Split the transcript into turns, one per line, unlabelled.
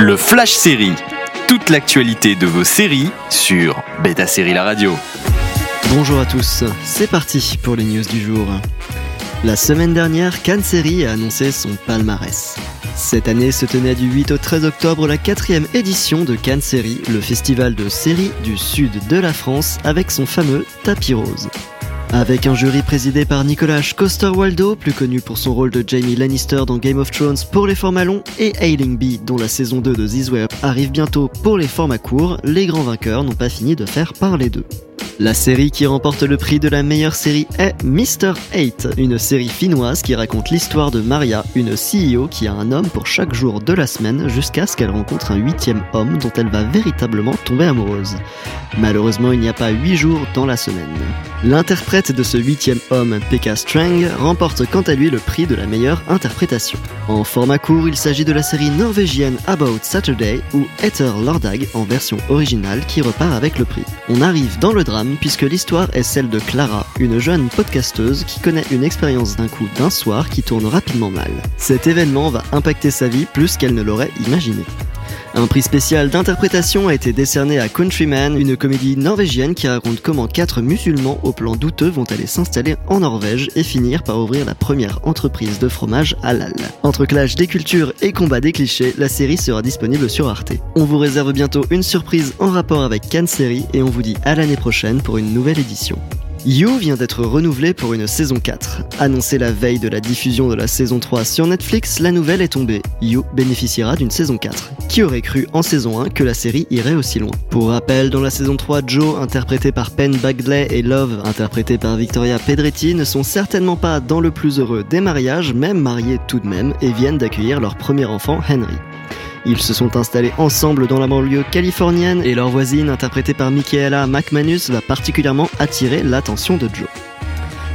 Le Flash Série. Toute l'actualité de vos séries sur Beta Série La Radio.
Bonjour à tous, c'est parti pour les news du jour. La semaine dernière, Cannes Série a annoncé son palmarès. Cette année se tenait du 8 au 13 octobre la quatrième édition de Cannes Série, le festival de séries du sud de la France avec son fameux tapis rose. Avec un jury présidé par Nicolas Coster-Waldo, plus connu pour son rôle de Jamie Lannister dans Game of Thrones pour les formats longs, et Ailing B, dont la saison 2 de This arrive bientôt pour les formats courts, les grands vainqueurs n'ont pas fini de faire parler d'eux. La série qui remporte le prix de la meilleure série est Mr. 8, une série finnoise qui raconte l'histoire de Maria, une CEO qui a un homme pour chaque jour de la semaine jusqu'à ce qu'elle rencontre un huitième homme dont elle va véritablement tomber amoureuse. Malheureusement, il n'y a pas huit jours dans la semaine. L'interprète de ce huitième homme, Pekka Strang, remporte quant à lui le prix de la meilleure interprétation. En format court, il s'agit de la série norvégienne About Saturday ou Ether Lordag en version originale qui repart avec le prix. On arrive dans le drame puisque l'histoire est celle de Clara, une jeune podcasteuse qui connaît une expérience d'un coup d'un soir qui tourne rapidement mal. Cet événement va impacter sa vie plus qu'elle ne l'aurait imaginé. Un prix spécial d'interprétation a été décerné à Countryman, une comédie norvégienne qui raconte comment quatre musulmans au plan douteux vont aller s'installer en Norvège et finir par ouvrir la première entreprise de fromage halal. Entre clash des cultures et combat des clichés, la série sera disponible sur Arte. On vous réserve bientôt une surprise en rapport avec Cannes Série et on vous dit à l'année prochaine pour une nouvelle édition. You vient d'être renouvelé pour une saison 4. Annoncée la veille de la diffusion de la saison 3 sur Netflix, la nouvelle est tombée. You bénéficiera d'une saison 4. Qui aurait cru en saison 1 que la série irait aussi loin Pour rappel, dans la saison 3, Joe, interprété par Penn Bagley, et Love, interprété par Victoria Pedretti, ne sont certainement pas dans le plus heureux des mariages, même mariés tout de même, et viennent d'accueillir leur premier enfant, Henry. Ils se sont installés ensemble dans la banlieue californienne et leur voisine, interprétée par Michaela McManus, va particulièrement attirer l'attention de Joe.